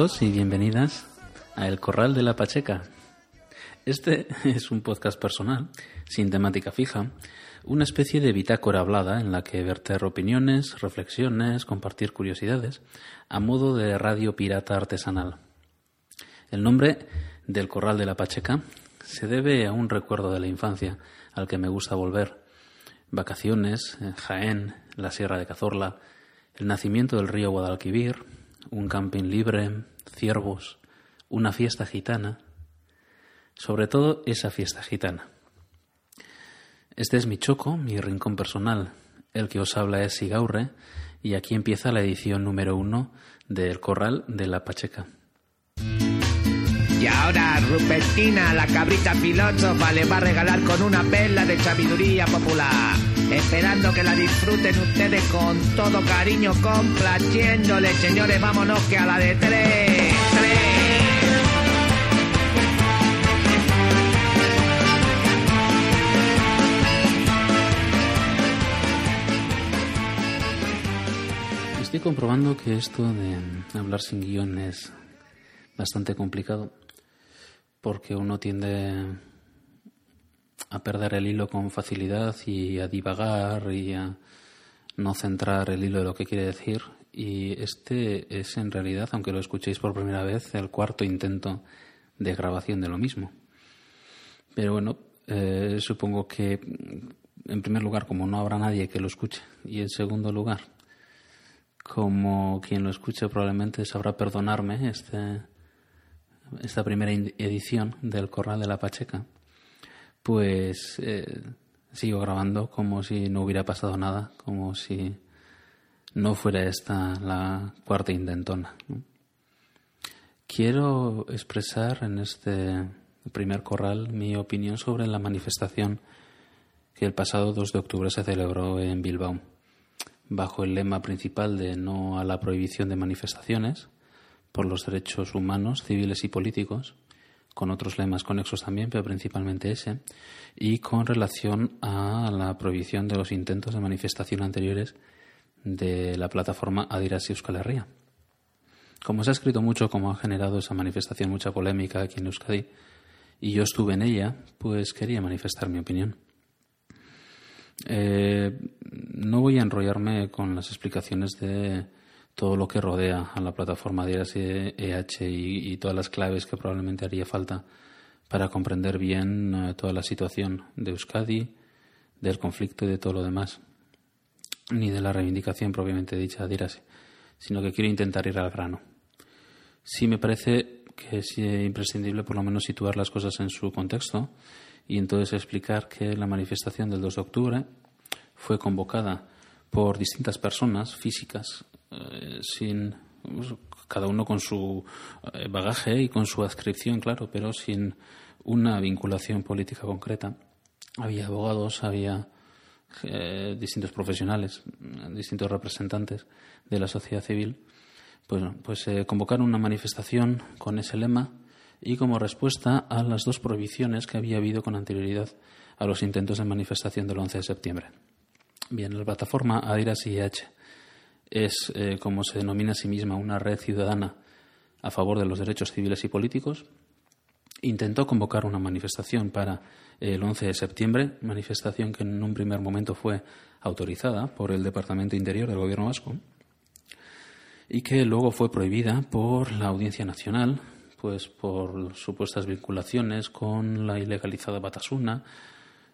Y bienvenidas a El Corral de la Pacheca. Este es un podcast personal, sin temática fija, una especie de bitácora hablada en la que verter opiniones, reflexiones, compartir curiosidades, a modo de radio pirata artesanal. El nombre del Corral de la Pacheca se debe a un recuerdo de la infancia al que me gusta volver. Vacaciones, Jaén, la Sierra de Cazorla, el nacimiento del río Guadalquivir, un camping libre, ciervos, una fiesta gitana, sobre todo esa fiesta gitana. Este es mi choco, mi rincón personal. El que os habla es Sigaurre y aquí empieza la edición número uno del Corral de la Pacheca. Y ahora Rupertina, la cabrita filósofa, le va a regalar con una perla de sabiduría popular. Esperando que la disfruten ustedes con todo cariño, complaciéndole. Señores, vámonos que a la de tres. tres. Estoy comprobando que esto de hablar sin guion es bastante complicado porque uno tiende a perder el hilo con facilidad y a divagar y a no centrar el hilo de lo que quiere decir. Y este es en realidad, aunque lo escuchéis por primera vez, el cuarto intento de grabación de lo mismo. Pero bueno, eh, supongo que en primer lugar, como no habrá nadie que lo escuche, y en segundo lugar, como quien lo escuche probablemente sabrá perdonarme este, esta primera edición del Corral de la Pacheca, pues eh, sigo grabando como si no hubiera pasado nada, como si no fuera esta la cuarta intentona. Quiero expresar en este primer corral mi opinión sobre la manifestación que el pasado 2 de octubre se celebró en Bilbao, bajo el lema principal de no a la prohibición de manifestaciones, por los derechos humanos, civiles y políticos, con otros lemas conexos también, pero principalmente ese, y con relación a la prohibición de los intentos de manifestación anteriores de la plataforma Adiras Euskal Herria. Como se ha escrito mucho, como ha generado esa manifestación mucha polémica aquí en Euskadi, y yo estuve en ella, pues quería manifestar mi opinión. Eh, no voy a enrollarme con las explicaciones de todo lo que rodea a la plataforma de EH y, y, todas las claves que probablemente haría falta para comprender bien eh, toda la situación de Euskadi, del conflicto y de todo lo demás, ni de la reivindicación propiamente dicha de Irase, sino que quiero intentar ir al grano. Sí me parece que es imprescindible por lo menos situar las cosas en su contexto y entonces explicar que la manifestación del 2 de octubre fue convocada por distintas personas físicas eh, sin pues, cada uno con su eh, bagaje y con su adscripción, claro, pero sin una vinculación política concreta. Había abogados, había eh, distintos profesionales, distintos representantes de la sociedad civil. Pues, pues convocaron una manifestación con ese lema y como respuesta a las dos prohibiciones que había habido con anterioridad a los intentos de manifestación del 11 de septiembre. Bien, la plataforma Adiras IH es, eh, como se denomina a sí misma, una red ciudadana a favor de los derechos civiles y políticos, intentó convocar una manifestación para el 11 de septiembre, manifestación que en un primer momento fue autorizada por el Departamento Interior del Gobierno vasco y que luego fue prohibida por la Audiencia Nacional, pues por supuestas vinculaciones con la ilegalizada Batasuna,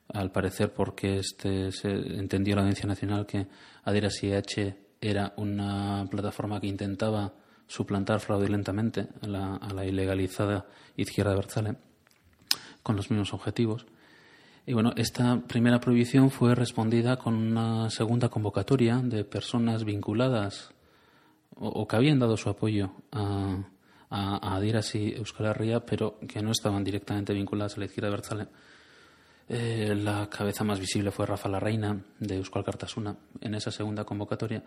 al parecer porque este se entendió la Audiencia Nacional que Aderas IH era una plataforma que intentaba suplantar fraudulentamente a la, a la ilegalizada izquierda Berzale con los mismos objetivos. Y bueno, esta primera prohibición fue respondida con una segunda convocatoria de personas vinculadas o, que habían dado su apoyo a, a, a y Euskal Herria, pero que no estaban directamente vinculadas a la izquierda Berzale eh, la cabeza más visible fue Rafa La Reina de Euskal Cartasuna en esa segunda convocatoria.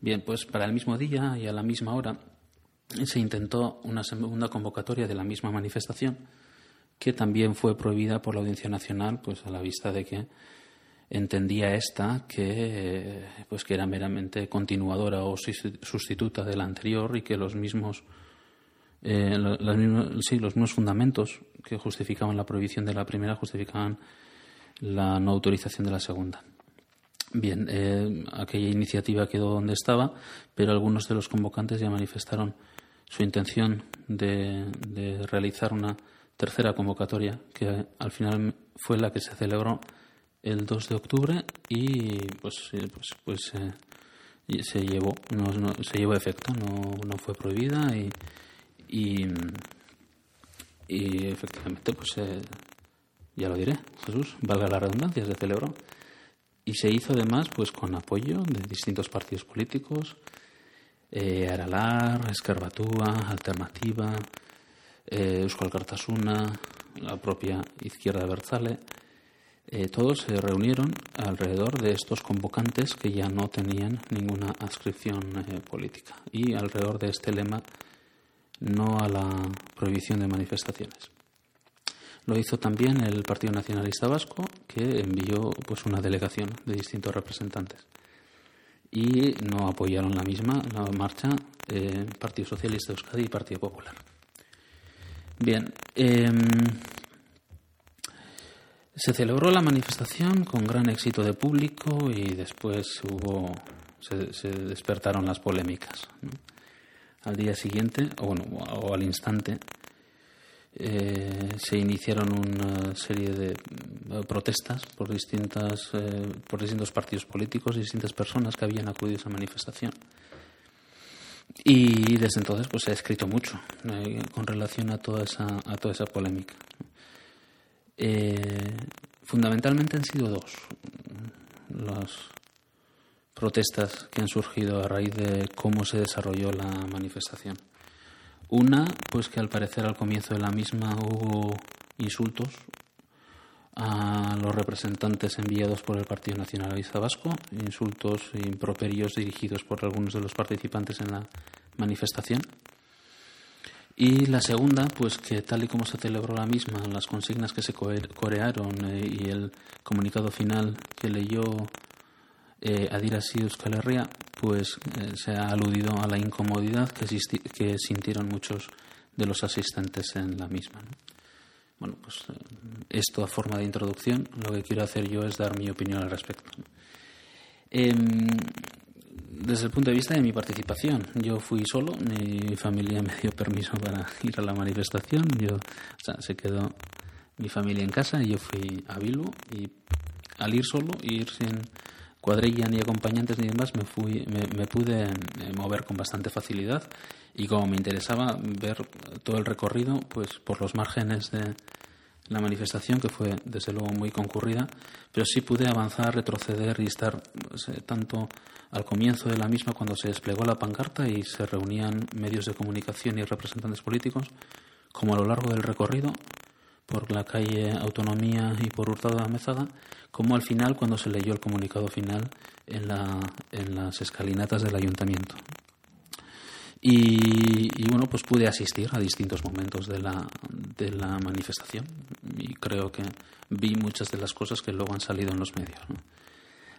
Bien, pues para el mismo día y a la misma hora se intentó una segunda convocatoria de la misma manifestación que también fue prohibida por la Audiencia Nacional, pues a la vista de que entendía esta que pues que era meramente continuadora o sustituta de la anterior y que los mismos eh, las mismas, sí, los mismos fundamentos que justificaban la prohibición de la primera justificaban la no autorización de la segunda. Bien, eh, aquella iniciativa quedó donde estaba, pero algunos de los convocantes ya manifestaron su intención de, realizar una tercera convocatoria, que al final fue la que se celebró el 2 de octubre y pues, eh, pues, pues eh, se llevó, no, se llevó efecto, no, no fue prohibida y, y, y efectivamente pues ya lo diré, Jesús, valga la redundancia, se celebró. Y se hizo además pues con apoyo de distintos partidos políticos, eh, Aralar, Escarbatúa, Alternativa, eh, Euskal Cartasuna, la propia Izquierda Berzale. Eh, todos se reunieron alrededor de estos convocantes que ya no tenían ninguna adscripción eh, política y alrededor de este lema no a la prohibición de manifestaciones. Lo hizo también el Partido Nacionalista Vasco, que envió pues una delegación de distintos representantes. Y no apoyaron la misma, la marcha, eh, Partido Socialista Euskadi y Partido Popular. Bien, em, se celebró la manifestación con gran éxito de público y después hubo, se, despertaron las polémicas. Al día siguiente, o, bueno, o al instante, eh, se iniciaron una serie de eh, protestas por distintas eh, por distintos partidos políticos y distintas personas que habían acudido a esa manifestación. Y desde entonces pues se ha escrito mucho con relación a toda esa a toda esa polémica. Fundamentalmente han sido dos las protestas que han surgido a raíz de cómo se desarrolló la manifestación una, pues que al parecer al comienzo de la misma hubo insultos a los representantes enviados por el Partido Nacionalista Vasco, insultos e improperios dirigidos por algunos de los participantes en la manifestación. Y la segunda, pues que tal y como se celebró la misma, las consignas que se corearon eh, y el comunicado final que leyó eh, Adiras y Euskal pues eh, se ha aludido a la incomodidad que, que, sintieron muchos de los asistentes en la misma. Bueno, pues eh, esto a forma de introducción, lo que quiero hacer yo es dar mi opinión al respecto. Em, desde el punto de vista de mi participación, yo fui solo, mi familia me dio permiso para ir a la manifestación, yo, o sea, se quedó mi familia en casa y yo fui a Bilbo y al ir solo, ir sin cuadrilla ni acompañantes ni demás me, fui, me, pude eh, mover con bastante facilidad y como me interesaba ver todo el recorrido pues por los márgenes de la manifestación que fue desde luego muy concurrida pero sí pude avanzar retroceder y estar tanto al comienzo de la misma cuando se desplegó la pancarta y se reunían medios de comunicación y representantes políticos como a lo largo del recorrido por la calle Autonomía y por Hurtado de Mezada, como al final cuando se leyó el comunicado final en, la, en las escalinatas del ayuntamiento. Y, bueno, pues pude asistir a distintos momentos de la, de la manifestación y creo que vi muchas de las cosas que luego han salido en los medios.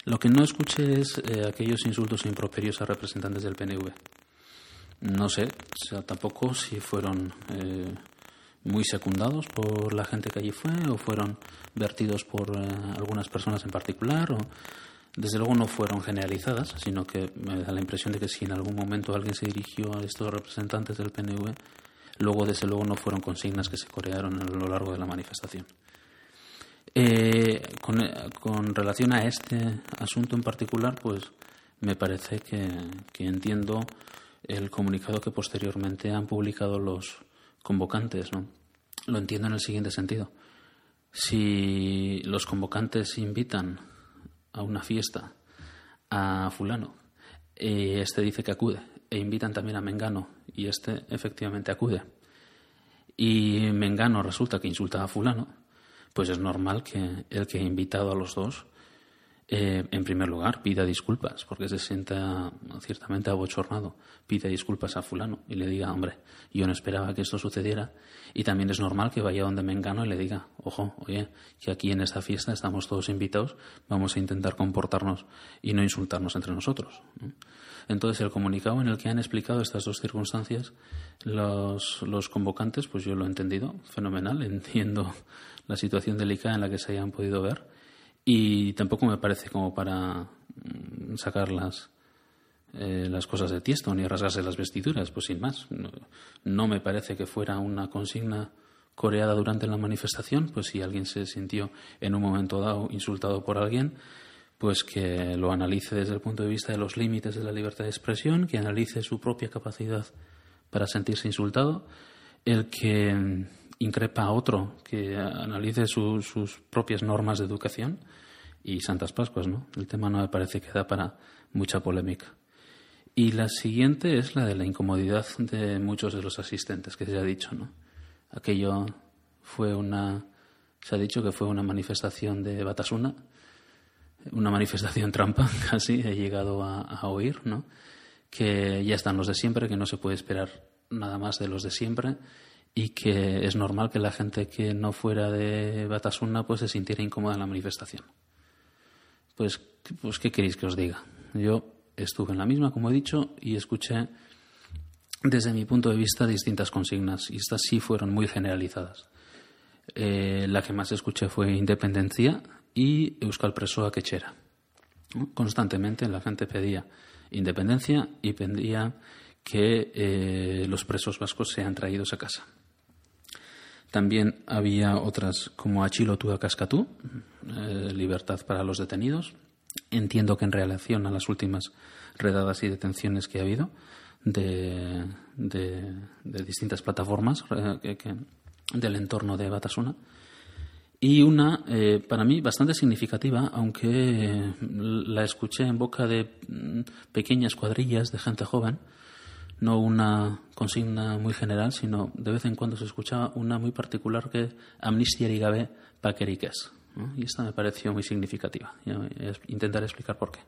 Lo que no escuché es eh, aquellos insultos e improperios a representantes del PNV. No sé, o sea, tampoco si fueron eh, muy secundados por la gente que allí fue o fueron vertidos por eh, algunas personas en particular o desde luego no fueron generalizadas, sino que me da la impresión de que si en algún momento alguien se dirigió a estos representantes del PNV, luego desde luego no fueron consignas que se corearon a lo largo de la manifestación. Eh, con, con, relación a este asunto en particular, pues me parece que, que entiendo el comunicado que posteriormente han publicado los, convocantes, ¿no? Lo entiendo en el siguiente sentido. Si los convocantes invitan a una fiesta a fulano y este dice que acude e invitan también a Mengano y este efectivamente acude y Mengano resulta que insulta a fulano, pues es normal que el que ha invitado a los dos eh, en primer lugar, pida disculpas, porque se sienta ciertamente abochornado. Pida disculpas a fulano y le diga, hombre, yo no esperaba que esto sucediera. Y también es normal que vaya donde me engano y le diga, ojo, oye, que aquí en esta fiesta estamos todos invitados, vamos a intentar comportarnos y no insultarnos entre nosotros. Entonces, el comunicado en el que han explicado estas dos circunstancias, los, los convocantes, pues yo lo he entendido, fenomenal, entiendo la situación delicada en la que se hayan podido ver y tampoco me parece como para mm, sacar las, eh, las cosas de tiesto ni rasgarse las vestiduras, pues sin más. No, me parece que fuera una consigna coreada durante la manifestación, pues si alguien se sintió en un momento dado insultado por alguien, pues que lo analice desde el punto de vista de los límites de la libertad de expresión, que analice su propia capacidad para sentirse insultado, el que mm, increpa a otro, que analice sus propias normas de educación y Santas Pascuas, ¿no? El tema no me parece que da para mucha polémica. Y la siguiente es la de la incomodidad de muchos de los asistentes, que se ha dicho, ¿no? Aquello fue una. Se ha dicho que fue una manifestación de Batasuna, una manifestación trampa, casi he llegado a, a oír, ¿no? Que ya están los de siempre, que no se puede esperar nada más de los de siempre y que es normal que la gente que no fuera de Batasuna pues se sintiera incómoda en la manifestación. Pues, pues, ¿qué queréis que os diga? Yo estuve en la misma, como he dicho, y escuché desde mi punto de vista distintas consignas, y estas sí fueron muy generalizadas. Eh, la que más escuché fue independencia y Euskal Presoa Quechera. Constantemente la gente pedía independencia y pedía que eh, los presos vascos sean traídos a casa. También había otras como Achilo Cascatú, eh, libertad para los detenidos. Entiendo que en relación a las últimas redadas y detenciones que ha habido de, distintas plataformas eh, del entorno de Batasuna. Y una, eh, para mí, bastante significativa, aunque la escuché en boca de mm, pequeñas cuadrillas de gente joven, no una consigna muy general, sino de vez en cuando se escuchaba una muy particular que Amnistia Gabe Paqueriques. Y esta me pareció muy significativa. Intentaré explicar por qué.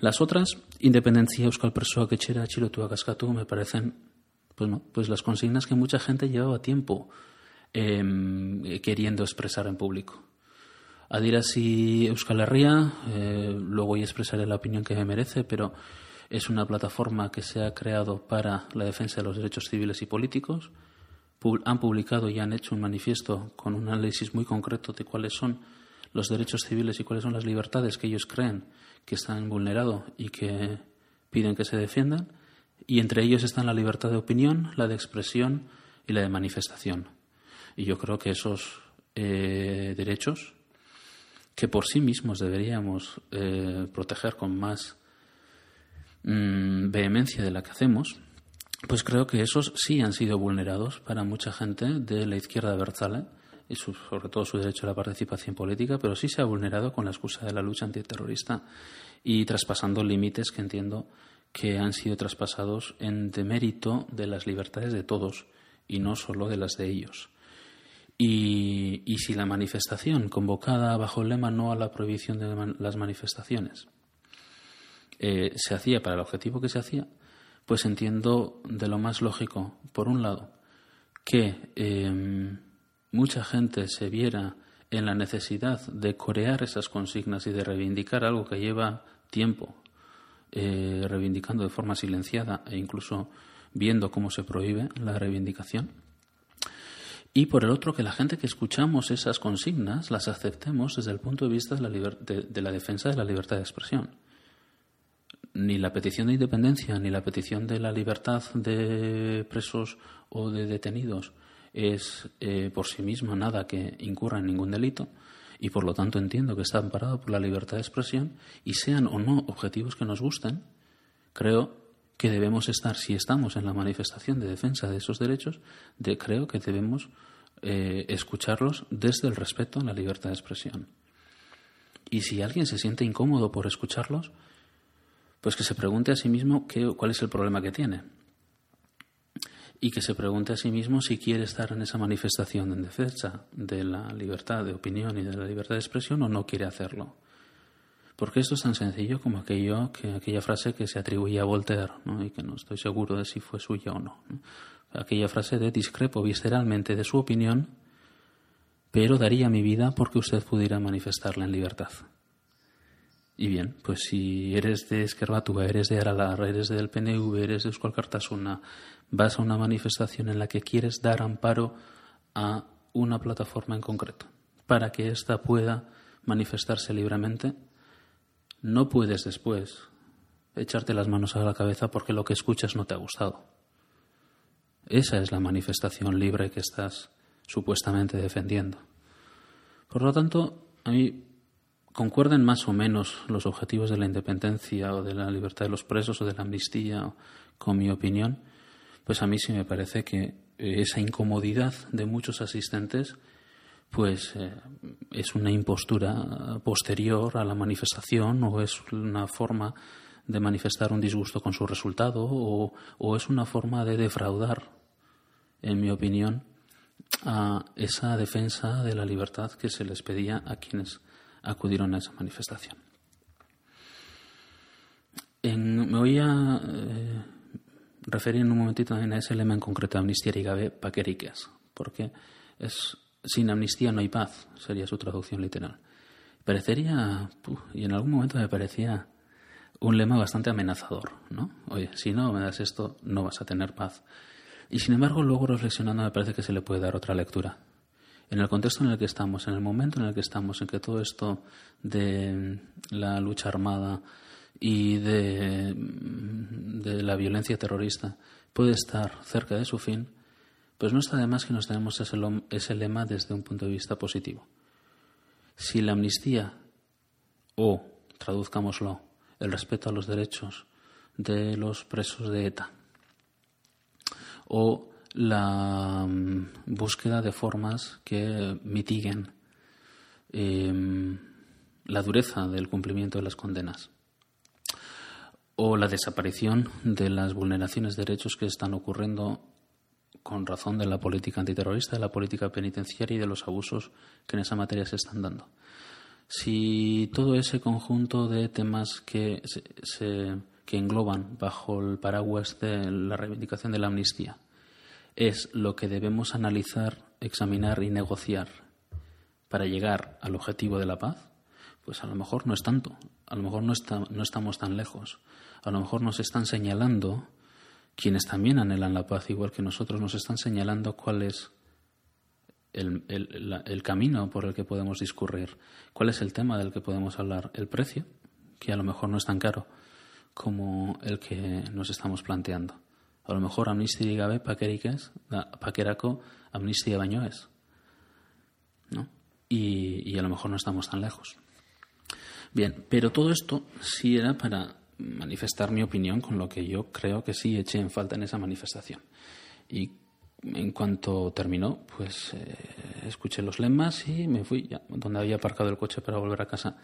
Las otras, Independencia, Euskal Persoa, Quechera, Chilotua, Cascatú, me parecen pues, no, pues las consignas que mucha gente llevaba tiempo em, queriendo expresar en público. Adirasi Euskal Herria, eh, luego voy a expresaré la opinión que me merece, pero es una plataforma que se ha creado para la defensa de los derechos civiles y políticos. Han publicado y han hecho un manifiesto con un análisis muy concreto de cuáles son los derechos civiles y cuáles son las libertades que ellos creen que están vulnerados y que piden que se defiendan. Y entre ellos están la libertad de opinión, la de expresión y la de manifestación. Y yo creo que esos eh, derechos, que por sí mismos deberíamos eh, proteger con más Mm, vehemencia de la que hacemos, pues creo que esos sí han sido vulnerados para mucha gente de la izquierda Berzale y sobre todo su derecho a la participación política, pero sí se ha vulnerado con la excusa de la lucha antiterrorista y traspasando límites que entiendo que han sido traspasados en demérito de las libertades de todos y no solo de las de ellos. Y, y si la manifestación convocada bajo el lema no a la prohibición de las manifestaciones eh, se hacía para el objetivo que se hacía, pues entiendo de lo más lógico, por un lado, que em, mucha gente se viera en la necesidad de corear esas consignas y de reivindicar algo que lleva tiempo eh, reivindicando de forma silenciada e incluso viendo cómo se prohíbe la reivindicación. Y por el otro, que la gente que escuchamos esas consignas las aceptemos desde el punto de vista de la, de la defensa de la libertad de expresión ni la petición de independencia ni la petición de la libertad de presos o de detenidos es eh, por sí misma nada que incurra en ningún delito y por lo tanto entiendo que está amparado por la libertad de expresión y sean o no objetivos que nos gusten, creo que debemos estar, si estamos en la manifestación de defensa de esos derechos, de, creo que debemos eh, escucharlos desde el respeto a la libertad de expresión. Y si alguien se siente incómodo por escucharlos, pues que se pregunte a sí mismo qué, cuál es el problema que tiene. Y que se pregunte a sí mismo si quiere estar en esa manifestación en defensa de la libertad de opinión y de la libertad de expresión o no quiere hacerlo. Porque esto es tan sencillo como aquello que aquella frase que se atribuía a Voltaire, y que no estoy seguro de si fue suya o no. Aquella frase de discrepo visceralmente de su opinión, pero daría mi vida porque usted pudiera manifestarla en libertad. Y bien, pues si eres de Esquerbatúa, eres de Aralar, eres del PNV, eres de Euskal Cartasuna, vas a una manifestación en la que quieres dar amparo a una plataforma en concreto para que ésta pueda manifestarse libremente, no puedes después echarte las manos a la cabeza porque lo que escuchas no te ha gustado. Esa es la manifestación libre que estás supuestamente defendiendo. Por lo tanto, a mí concuerden más o menos los objetivos de la independencia o de la libertad de los presos o de la amnistía con mi opinión, pues a mí sí me parece que esa incomodidad de muchos asistentes pues eh, es una impostura posterior a la manifestación o es una forma de manifestar un disgusto con su resultado o, o es una forma de defraudar, en mi opinión, a esa defensa de la libertad que se les pedía a quienes acudieron a esa manifestación. me voy a eh, referir en un momentito también a ese lema en concreto, amnistía y gabe paqueriques, porque es sin amnistía no hay paz, sería su traducción literal. Parecería, y en algún momento me parecía un lema bastante amenazador, ¿no? Oye, si no me das esto, no vas a tener paz. Y sin embargo, luego reflexionando me parece que se le puede dar otra lectura. En el contexto en el que estamos, en el momento en el que estamos, en que todo esto de la lucha armada y de, la violencia terrorista puede estar cerca de su fin, pues no está de más que nos tenemos ese, ese lema desde un punto de vista positivo. Si la amnistía o, traduzcámoslo, el respeto a los derechos de los presos de ETA o la mm, búsqueda de formas que mitiguen em, la dureza del cumplimiento de las condenas o la desaparición de las vulneraciones de derechos que están ocurriendo con razón de la política antiterrorista, de la política penitenciaria y de los abusos que en esa materia se están dando. Si todo ese conjunto de temas que, se, que engloban bajo el paraguas de la reivindicación de la amnistía es lo que debemos analizar, examinar y negociar para llegar al objetivo de la paz, pues a lo mejor no es tanto, a lo mejor no, está, no estamos tan lejos, a lo mejor nos están señalando quienes también anhelan la paz igual que nosotros, nos están señalando cuál es el, el, camino por el que podemos discurrir, cuál es el tema del que podemos hablar, el precio, que a lo mejor no es tan caro como el que nos estamos planteando. A lo mejor amnistia gabe paquerikez, paqueraco amnistia baino es. ¿no? Y, y a lo mejor no estamos tan lejos. Bien, pero todo esto sí era para manifestar mi opinión con lo que yo creo que sí eché en falta en esa manifestación. Y en cuanto terminó, pues eh, escuché los lemas y me fui ya donde había aparcado el coche para volver a casa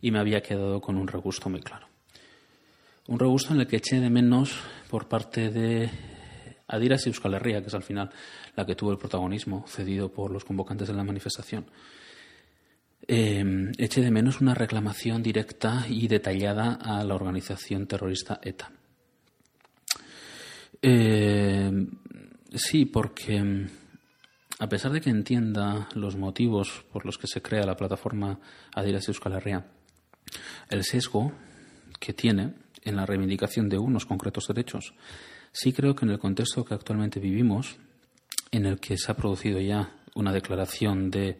y me había quedado con un regusto muy claro. Un regusto en el que eché de menos por parte de Adiras y Euskal Herria, que es al final la que tuvo el protagonismo cedido por los convocantes de la manifestación eh, eche de menos una reclamación directa y detallada a la organización terrorista ETA. Eh, sí, porque mm, a pesar de que entienda los motivos por los que se crea la plataforma Adidas Euskal Herria, el sesgo que tiene en la reivindicación de unos concretos derechos, sí creo que en el contexto que actualmente vivimos, en el que se ha producido ya una declaración de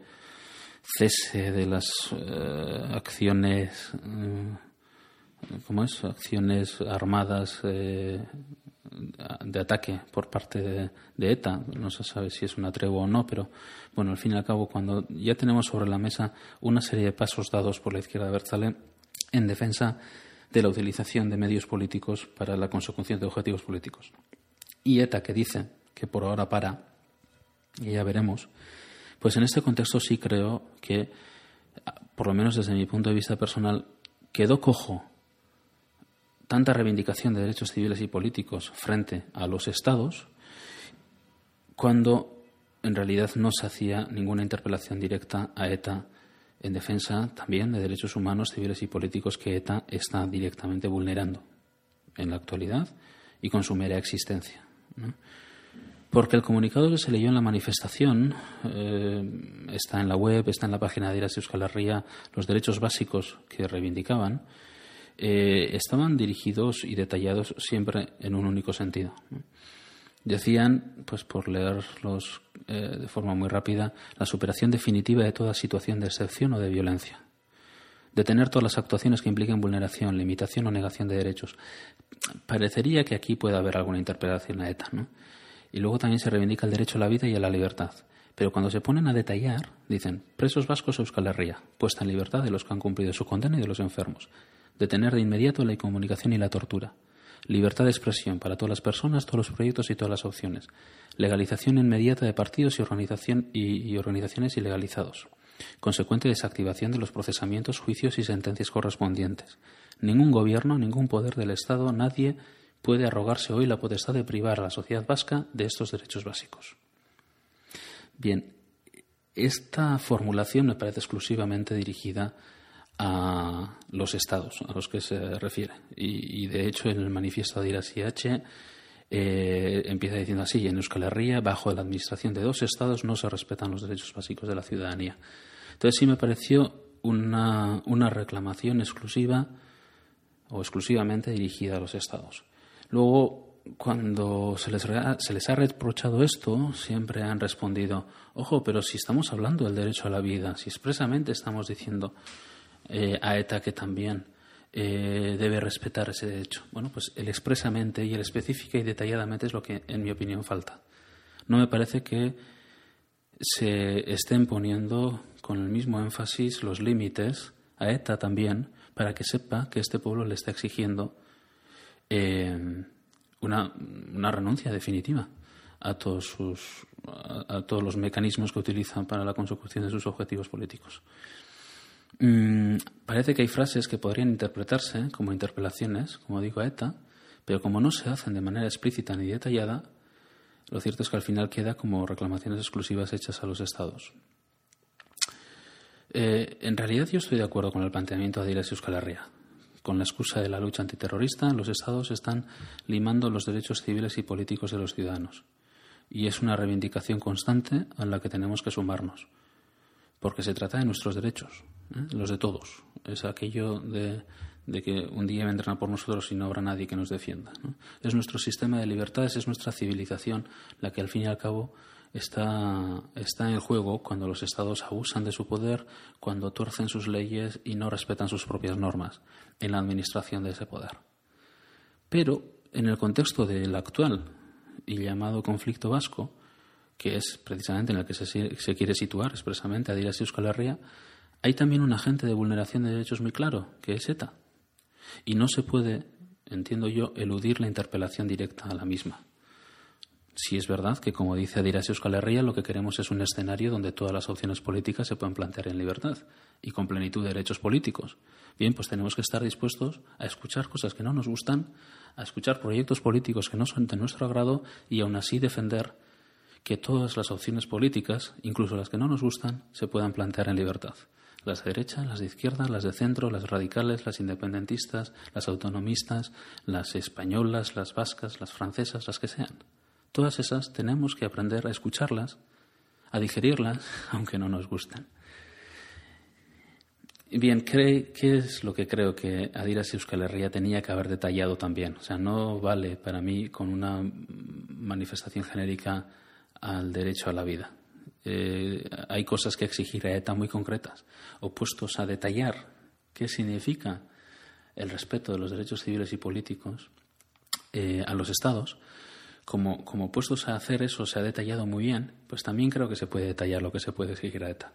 cese de las eh, acciones, eh, ¿cómo es? Acciones armadas eh, de ataque por parte de, ETA. No se sabe si es una tregua o no, pero bueno, al fin y al cabo, cuando ya tenemos sobre la mesa una serie de pasos dados por la izquierda de Berzale en defensa de la utilización de medios políticos para la consecución de objetivos políticos. Y ETA que dice que por ahora para, y ya veremos, pues en este contexto sí creo que, por lo menos desde mi punto de vista personal, quedó cojo tanta reivindicación de derechos civiles y políticos frente a los estados cuando en realidad no se hacía ninguna interpelación directa a ETA en defensa también de derechos humanos, civiles y políticos que ETA está directamente vulnerando en la actualidad y con su mera existencia. Porque el comunicado que se leyó en la manifestación eh, está en la web, está en la página de Iras Euskal Herria, los derechos básicos que reivindicaban, eh, estaban dirigidos y detallados siempre en un único sentido. Decían, pues por leerlos eh, de forma muy rápida, la superación definitiva de toda situación de excepción o de violencia. Detener todas las actuaciones que impliquen vulneración, limitación o negación de derechos. Parecería que aquí puede haber alguna interpretación a ETA, ¿no? Y luego también se reivindica el derecho a la vida y a la libertad. Pero cuando se ponen a detallar, dicen presos vascos Euskal Herria, puesta en libertad de los que han cumplido su condena y de los enfermos. Detener de inmediato la incomunicación y la tortura libertad de expresión para todas las personas, todos los proyectos y todas las opciones, legalización inmediata de partidos y, organización y, organizaciones ilegalizados, consecuente desactivación de los procesamientos, juicios y sentencias correspondientes. Ningún gobierno, ningún poder del Estado, nadie puede arrogarse hoy la potestad de privar a la sociedad vasca de estos derechos básicos. Bien, esta formulación me parece exclusivamente dirigida a los estados a los que se refiere. Y, de hecho, en el manifiesto de IRAS-IH eh, empieza diciendo así: en Euskal Herria, bajo la administración de dos estados, no se respetan los derechos básicos de la ciudadanía. Entonces, sí me pareció una, una reclamación exclusiva o exclusivamente dirigida a los estados. Luego, cuando se les, se les, ha reprochado esto, siempre han respondido, ojo, pero si estamos hablando del derecho a la vida, si expresamente estamos diciendo eh, a ETA que también eh, debe respetar ese derecho. Bueno, pues el expresamente y el específica y detalladamente es lo que, en mi opinión, falta. No me parece que se estén poniendo con el mismo énfasis los límites a ETA también para que sepa que este pueblo le está exigiendo eh, una, una, renuncia definitiva a todos, sus, a todos los mecanismos que utilizan para la consecución de sus objetivos políticos. Mm, parece que hay frases que podrían interpretarse como interpelaciones, como digo a ETA, pero como no se hacen de manera explícita ni detallada, lo cierto es que al final queda como reclamaciones exclusivas hechas a los Estados. Eh, en realidad yo estoy de acuerdo con el planteamiento de Adidas Euskal. Con la excusa de la lucha antiterrorista, los Estados están limando los derechos civiles y políticos de los ciudadanos. Y es una reivindicación constante a la que tenemos que sumarnos porque se trata de nuestros derechos, ¿eh? los de todos. Es aquello de, que un día vendrán a por nosotros y no habrá nadie que nos defienda. Es nuestro sistema de libertades, es nuestra civilización la que al fin y al cabo está, está en juego cuando los estados abusan de su poder, cuando tuercen sus leyes y no respetan sus propias normas en la administración de ese poder. Pero en el contexto del actual y llamado conflicto vasco, que es precisamente en el que se, quiere situar expresamente a Euskal Herria, hay también un agente de vulneración de derechos muy claro, que es ETA. Y no se puede, entiendo yo, eludir la interpelación directa a la misma. Si es verdad que, como dice Adiras Euskal lo que queremos es un escenario donde todas las opciones políticas se puedan plantear en libertad y con plenitud de derechos políticos. Bien, pues tenemos que estar dispuestos a escuchar cosas que no nos gustan, a escuchar proyectos políticos que no son de nuestro agrado y aún así defender que todas las opciones políticas, incluso las que no nos gustan, se puedan plantear en libertad. Las de derecha, las de izquierda, las de centro, las radicales, las independentistas, las autonomistas, las españolas, las vascas, las francesas, las que sean. Todas esas tenemos que aprender a escucharlas, a digerirlas, aunque no nos gusten. Bien, ¿qué es lo que creo que Adiras Euskal Herria tenía que haber detallado también? O sea, no vale para mí con una manifestación genérica al derecho a la vida. Eh, hay cosas que exigir a ETA muy concretas, opuestos a detallar qué significa el respeto de los derechos civiles y políticos eh, a los Estados, como, como puestos a hacer eso se ha detallado muy bien, pues también creo que se puede detallar lo que se puede exigir a ETA.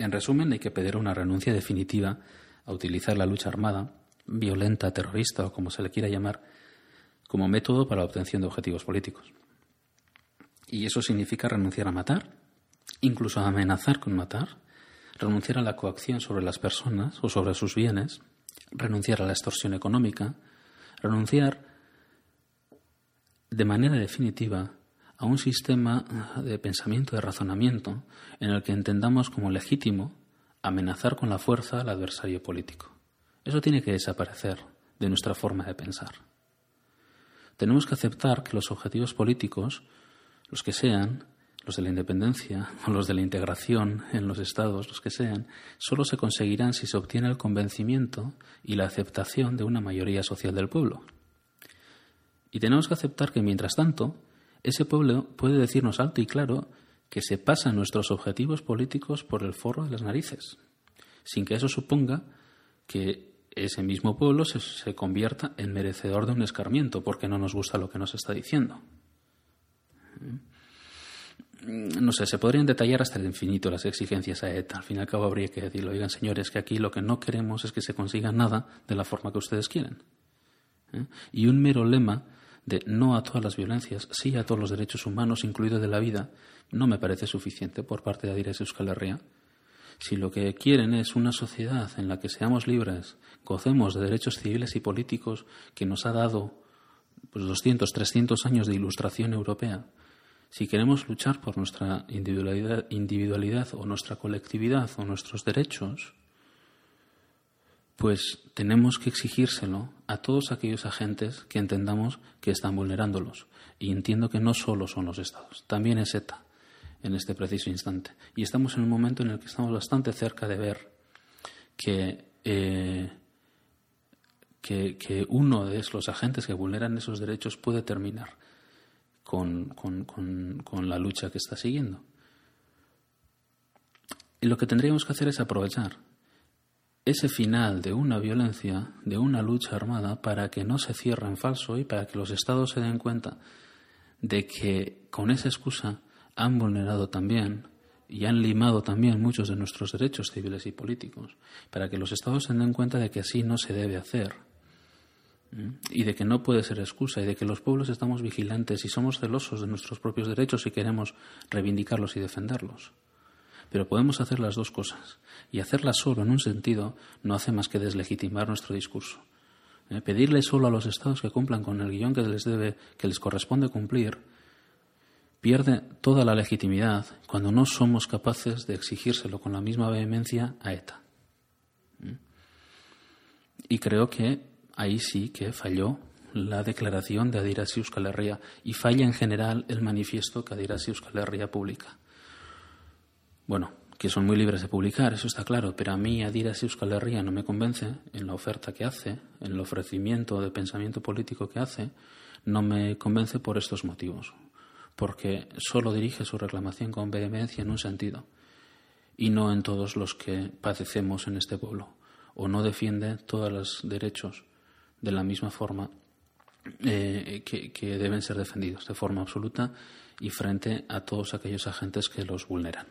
En resumen, hay que pedir una renuncia definitiva a utilizar la lucha armada, violenta, terrorista o como se le quiera llamar, como método para la obtención de objetivos políticos. Y eso significa renunciar a matar, incluso a amenazar con matar, renunciar a la coacción sobre las personas o sobre sus bienes, renunciar a la extorsión económica, renunciar de manera definitiva a un sistema de pensamiento, de razonamiento, en el que entendamos como legítimo amenazar con la fuerza al adversario político. Eso tiene que desaparecer de nuestra forma de pensar. Tenemos que aceptar que los objetivos políticos, los que sean, los de la independencia o los de la integración en los estados, los que sean, solo se conseguirán si se obtiene el convencimiento y la aceptación de una mayoría social del pueblo. Y tenemos que aceptar que, mientras tanto, ese pueblo puede decirnos alto y claro que se pasan nuestros objetivos políticos por el forro de las narices, sin que eso suponga que ese mismo pueblo se, convierta en merecedor de un escarmiento porque no nos gusta lo que nos está diciendo. Mm, no sé, se podrían detallar hasta el infinito las exigencias a ETA. Al fin y al cabo habría que decirlo, oigan señores, que aquí lo que no queremos es que se consiga nada de la forma que ustedes quieren. ¿eh? Y un mero lema de no a todas las violencias, sí a todos los derechos humanos, incluido de la vida, no me parece suficiente por parte de Adires Euskal Herria. Si lo que quieren es una sociedad en la que seamos libres, gocemos de derechos civiles y políticos que nos ha dado pues 200, 300 años de ilustración europea, si queremos luchar por nuestra individualidad, o nuestra colectividad o nuestros derechos, pues tenemos que exigírselo a todos aquellos agentes que entendamos que están vulnerándolos. Y entiendo que no solo son los estados, también es ETA en este preciso instante. Y estamos en un momento en el que estamos bastante cerca de ver que, eh, que, uno de los agentes que vulneran esos derechos puede terminar con, con la lucha que está siguiendo. Y lo que tendríamos que hacer es aprovechar ese final de una violencia, de una lucha armada, para que no se cierre en falso y para que los estados se den cuenta de que con esa excusa han vulnerado también y han limado también muchos de nuestros derechos civiles y políticos, para que los estados se den cuenta de que así no se debe hacer y de que no puede ser excusa y de que los pueblos estamos vigilantes y somos celosos de nuestros propios derechos y queremos reivindicarlos y defenderlos. Pero podemos hacer las dos cosas y hacerlas solo en un sentido no hace más que deslegitimar nuestro discurso. ¿Eh? Pedirle solo a los estados que cumplan con el guion que les debe, que les corresponde cumplir, pierde toda la legitimidad cuando no somos capaces de exigírselo con la misma vehemencia a ETA. ¿Mm? Y creo que ahí sí que falló la declaración de Adirasi Euskal y falla en general el manifiesto que Adirasi Euskal publica. Bueno, que son muy libres de publicar, eso está claro, pero a mí Adirasi Euskal Herria no me convence en la oferta que hace, en el ofrecimiento de pensamiento político que hace, no me convence por estos motivos porque solo dirige su reclamación con vehemencia en un sentido y no en todos los que padecemos en este pueblo, o no defiende todos los derechos de la misma forma eh, que, que deben ser defendidos, de forma absoluta y frente a todos aquellos agentes que los vulneran.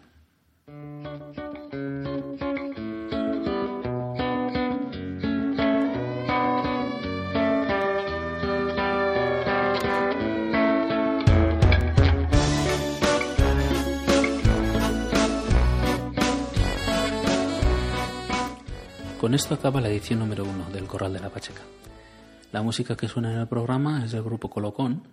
Con esto acaba la edición número uno del Corral de la Pacheca. La música que suena en el programa es del grupo Colocón,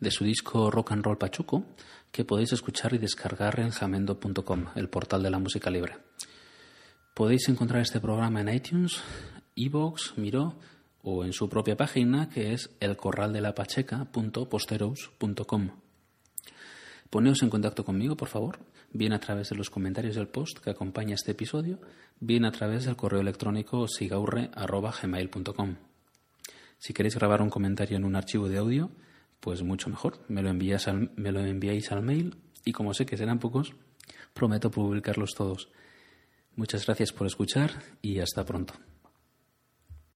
de su disco Rock and Roll Pachuco, que podéis escuchar y descargar en jamendo.com, el portal de la música libre. Podéis encontrar este programa en iTunes, Evox, Miro o en su propia página que es elcorraldelapacheca.posteros.com. Poneos en contacto conmigo, por favor, bien a través de los comentarios del post que acompaña este episodio, bien a través del correo electrónico sigaurre.gmail.com. Si queréis grabar un comentario en un archivo de audio, pues mucho mejor. Me lo, me lo enviáis al mail y como sé que serán pocos, prometo publicarlos todos. Muchas gracias por escuchar y hasta pronto.